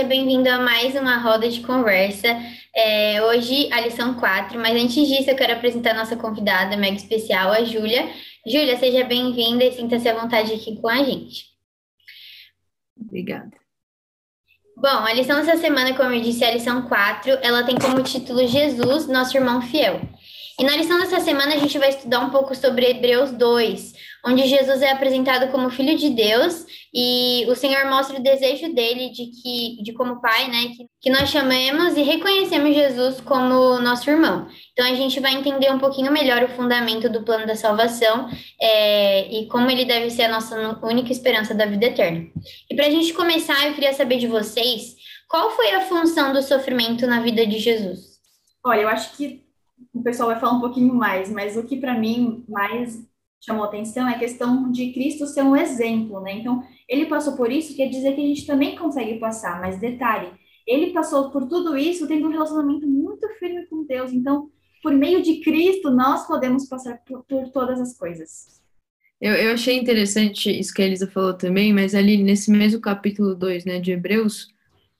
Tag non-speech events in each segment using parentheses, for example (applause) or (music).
seja bem-vindo a mais uma roda de conversa. É, hoje a lição 4, mas antes disso eu quero apresentar a nossa convidada mega especial, a Júlia. Júlia, seja bem-vinda e sinta-se à vontade aqui com a gente. Obrigada. Bom, a lição dessa semana, como eu disse, é a lição 4. Ela tem como título Jesus, nosso irmão fiel. E na lição dessa semana a gente vai estudar um pouco sobre Hebreus 2, onde Jesus é apresentado como filho de Deus e o Senhor mostra o desejo dele de que, de como pai, né, que, que nós chamemos e reconhecemos Jesus como nosso irmão. Então a gente vai entender um pouquinho melhor o fundamento do plano da salvação é, e como ele deve ser a nossa única esperança da vida eterna. E para a gente começar, eu queria saber de vocês qual foi a função do sofrimento na vida de Jesus. Olha, eu acho que o pessoal vai falar um pouquinho mais, mas o que para mim mais chamou atenção é a questão de Cristo ser um exemplo, né? Então, ele passou por isso, quer dizer que a gente também consegue passar, mas detalhe, ele passou por tudo isso tendo um relacionamento muito firme com Deus. Então, por meio de Cristo, nós podemos passar por, por todas as coisas. Eu, eu achei interessante isso que a Elisa falou também, mas ali nesse mesmo capítulo 2, né, de Hebreus,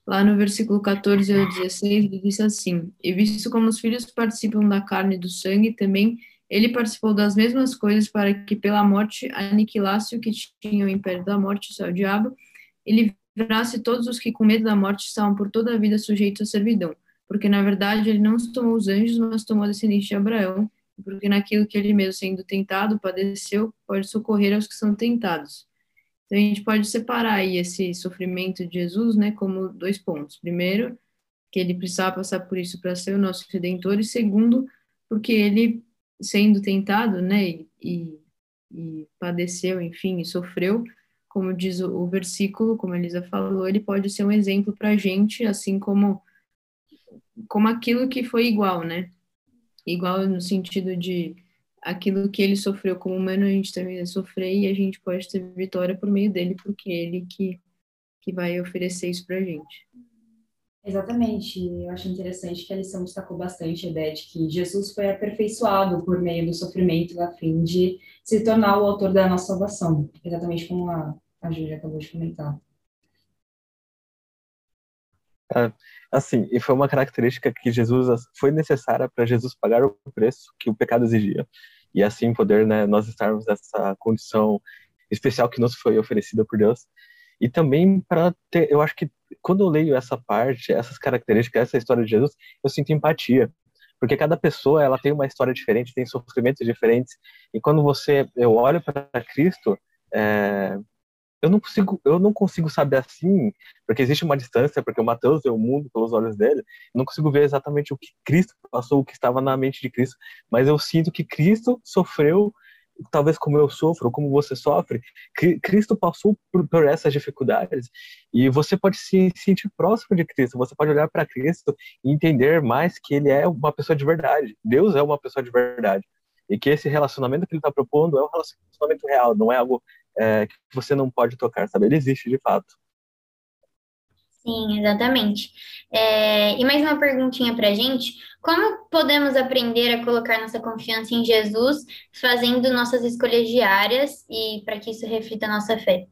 lá no versículo 14 ao 16, ele diz assim: E visto como os filhos participam da carne e do sangue, também ele participou das mesmas coisas para que pela morte aniquilasse o que tinha o império da morte, o diabo, e livrasse todos os que com medo da morte estavam por toda a vida sujeitos à servidão. Porque na verdade ele não tomou os anjos, mas tomou a descendente de Abraão, porque naquilo que ele mesmo sendo tentado padeceu, pode socorrer aos que são tentados. Então a gente pode separar aí esse sofrimento de Jesus, né, como dois pontos. Primeiro, que ele precisava passar por isso para ser o nosso redentor, e segundo, porque ele sendo tentado, né, e, e padeceu, enfim, e sofreu, como diz o, o versículo, como a Elisa falou, ele pode ser um exemplo para a gente, assim como, como aquilo que foi igual, né? Igual no sentido de aquilo que ele sofreu como humano, a gente também vai sofrer e a gente pode ter vitória por meio dele, porque é ele que, que vai oferecer isso para a gente. Exatamente. Eu acho interessante que a lição destacou bastante a ideia de que Jesus foi aperfeiçoado por meio do sofrimento a fim de se tornar o autor da nossa salvação, exatamente como a, a Júlia acabou de comentar. É, assim, e foi uma característica que Jesus foi necessária para Jesus pagar o preço que o pecado exigia e assim poder, né, nós estarmos nessa condição especial que nos foi oferecida por Deus e também para ter, eu acho que quando eu leio essa parte, essas características, essa história de Jesus, eu sinto empatia, porque cada pessoa ela tem uma história diferente, tem sofrimentos diferentes, e quando você eu olho para Cristo, é, eu não consigo eu não consigo saber assim, porque existe uma distância, porque o Mateus vê o mundo pelos olhos dele, não consigo ver exatamente o que Cristo passou, o que estava na mente de Cristo, mas eu sinto que Cristo sofreu talvez como eu sofro, como você sofre, Cristo passou por, por, essas dificuldades e você pode se sentir próximo de Cristo, você pode olhar para Cristo e entender mais que Ele é uma pessoa de verdade, Deus é uma pessoa de verdade e que esse relacionamento que Ele está propondo é um relacionamento real, não é algo é, que você não pode tocar, sabe? Ele existe de fato. Sim, exatamente. É, e mais uma perguntinha para a gente. Como podemos aprender a colocar nossa confiança em Jesus fazendo nossas escolhas diárias e para que isso reflita a nossa fé?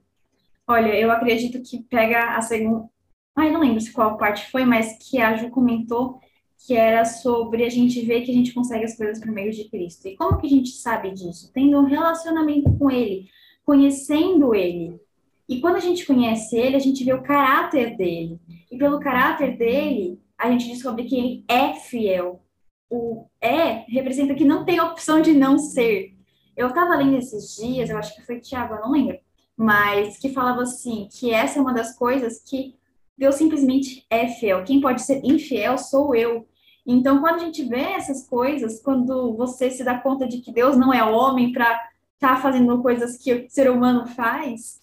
Olha, eu acredito que pega a segunda. Ai, não lembro se qual parte foi, mas que a Ju comentou que era sobre a gente ver que a gente consegue as coisas por meio de Cristo. E como que a gente sabe disso? Tendo um relacionamento com Ele, conhecendo Ele. E quando a gente conhece ele, a gente vê o caráter dele. E pelo caráter dele, a gente descobre que ele é fiel. O é representa que não tem opção de não ser. Eu estava lendo esses dias, eu acho que foi Tiago, não lembro, mas que falava assim, que essa é uma das coisas que Deus simplesmente é fiel. Quem pode ser infiel sou eu. Então, quando a gente vê essas coisas, quando você se dá conta de que Deus não é homem para estar tá fazendo coisas que o ser humano faz,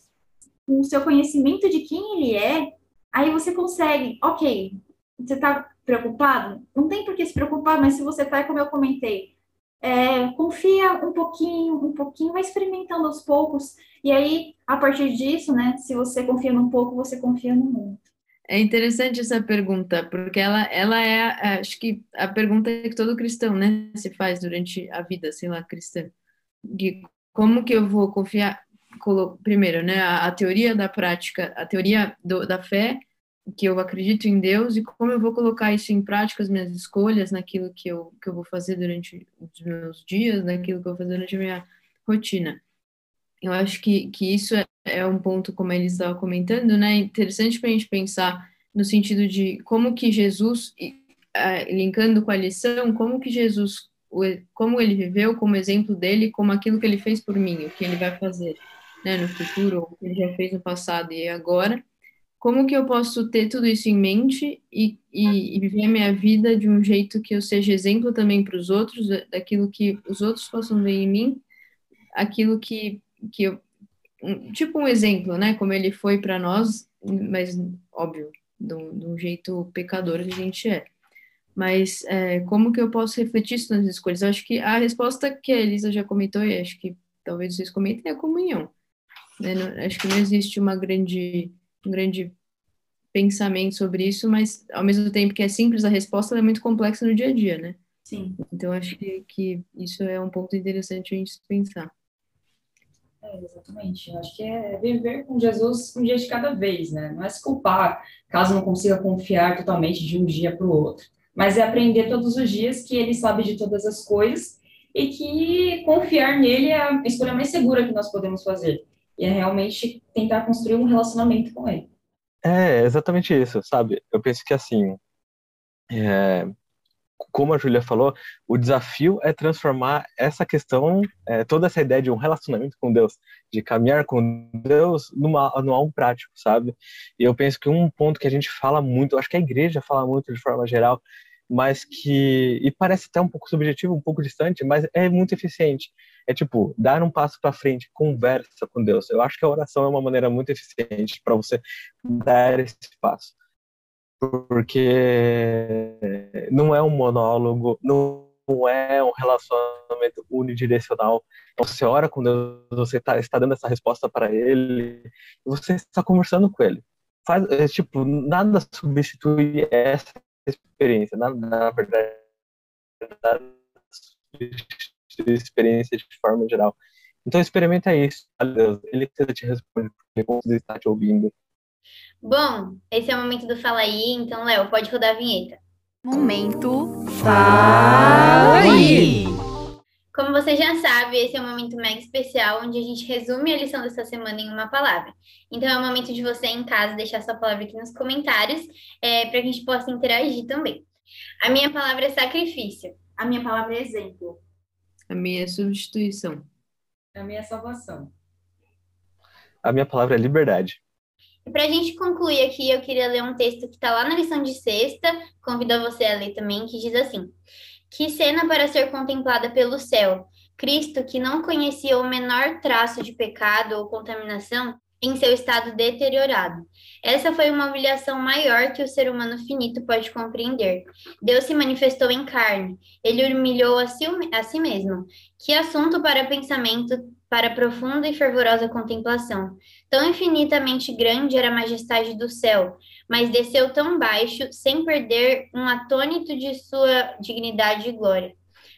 com o seu conhecimento de quem ele é, aí você consegue, ok, você está preocupado? Não tem por que se preocupar, mas se você está, como eu comentei, é, confia um pouquinho, um pouquinho, vai experimentando aos poucos, e aí, a partir disso, né, se você confia num pouco, você confia no mundo. É interessante essa pergunta, porque ela, ela é, acho que a pergunta que todo cristão, né, se faz durante a vida, sei lá, cristã. De como que eu vou confiar, primeiro, né, a, a, teoria da prática, a teoria do, da fé que eu acredito em Deus e como eu vou colocar isso em prática, as minhas escolhas, naquilo que eu, que eu vou fazer durante os meus dias, naquilo que eu vou fazer durante a minha rotina. Eu acho que, que isso é, é um ponto, como ele estava comentando, né, interessante para a gente pensar no sentido de como que Jesus, linkando com a lição, como que Jesus, como ele viveu, como exemplo dele, como aquilo que ele fez por mim, o que ele vai fazer né, no futuro, o que ele já fez no passado e agora, como que eu posso ter tudo isso em mente e, e, e viver a minha vida de um jeito que eu seja exemplo também para os outros, daquilo que os outros possam ver em mim, aquilo que, que eu, tipo um exemplo, né, como ele foi para nós, mas óbvio, de um, de um, jeito pecador que a gente é. Mas é, como que eu posso refletir isso nas escolhas? Eu acho que a resposta que a Elisa já comentou, e acho que talvez vocês comentem, é a comunhão. Né? Não, acho que não existe uma grande, um grande pensamento sobre isso, mas ao mesmo tempo que é simples, a resposta é muito complexa no dia a dia, né? Sim. Então acho que, que isso é um ponto interessante a gente pensar. É, exatamente. Eu acho que é viver com Jesus um dia de cada vez, né? Não é se culpar caso não consiga confiar totalmente de um dia para o outro, mas é aprender todos os dias que Ele sabe de todas as coisas e que confiar nele é a escolha mais segura que nós podemos fazer. E é realmente tentar construir um relacionamento com Ele. É, exatamente isso, sabe? Eu penso que assim, é, como a Júlia falou, o desafio é transformar essa questão, é, toda essa ideia de um relacionamento com Deus, de caminhar com Deus, numa, numa algo prático, sabe? E eu penso que um ponto que a gente fala muito, acho que a igreja fala muito de forma geral, mas que e parece até um pouco subjetivo, um pouco distante, mas é muito eficiente. É tipo dar um passo para frente, conversa com Deus. Eu acho que a oração é uma maneira muito eficiente para você dar esse passo porque não é um monólogo, não é um relacionamento unidirecional. Então, você ora com Deus, você tá, está dando essa resposta para Ele, você está conversando com Ele. Faz, é, tipo, nada substitui essa experiência, nada, na verdade, experiência de forma geral. Então, experimenta isso. Deus, ele precisa te responder, ele precisa estar te ouvindo. Bom, esse é o momento do Fala aí, então, Léo, pode rodar a vinheta. Momento Fala aí! Como você já sabe, esse é um momento mega especial onde a gente resume a lição dessa semana em uma palavra. Então é o momento de você em casa deixar sua palavra aqui nos comentários é, para que a gente possa interagir também. A minha palavra é sacrifício. A minha palavra é exemplo. A minha é substituição. A minha é salvação. A minha palavra é liberdade. E para a gente concluir aqui, eu queria ler um texto que está lá na lição de sexta, convido você a ler também, que diz assim: Que cena para ser contemplada pelo céu! Cristo, que não conhecia o menor traço de pecado ou contaminação, em seu estado deteriorado. Essa foi uma humilhação maior que o ser humano finito pode compreender. Deus se manifestou em carne, ele humilhou a si, a si mesmo. Que assunto para pensamento, para profunda e fervorosa contemplação. Tão infinitamente grande era a majestade do céu, mas desceu tão baixo, sem perder um atônito de sua dignidade e glória.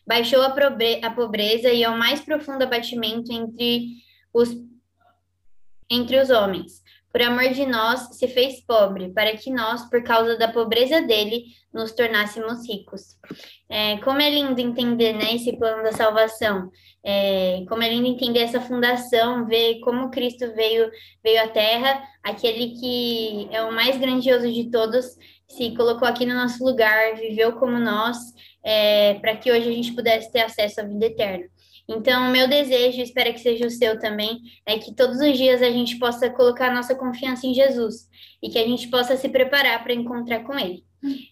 Baixou a, a pobreza e ao mais profundo abatimento entre os, entre os homens. Por amor de nós, se fez pobre, para que nós, por causa da pobreza dele, nos tornássemos ricos. É, como é lindo entender né, esse plano da salvação. É, como é lindo entender essa fundação, ver como Cristo veio, veio à Terra, aquele que é o mais grandioso de todos, se colocou aqui no nosso lugar, viveu como nós, é, para que hoje a gente pudesse ter acesso à vida eterna. Então, o meu desejo, espero que seja o seu também, é que todos os dias a gente possa colocar nossa confiança em Jesus e que a gente possa se preparar para encontrar com Ele.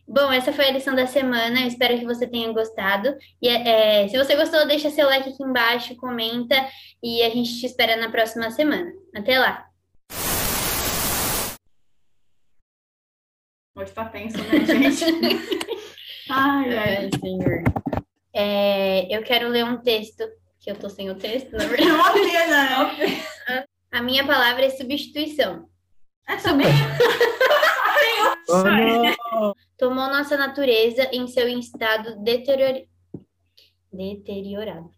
Bom, essa foi a lição da semana. Espero que você tenha gostado. E é, se você gostou, deixa seu like aqui embaixo, comenta e a gente te espera na próxima semana. Até lá! Hoje tá tenso, né, gente? (laughs) ai, ai, senhor. É, eu quero ler um texto, que eu tô sem o texto, na verdade. (laughs) Não, não. A minha palavra é substituição. É também? (laughs) Oh, Tomou nossa natureza em seu estado deterior... deteriorado.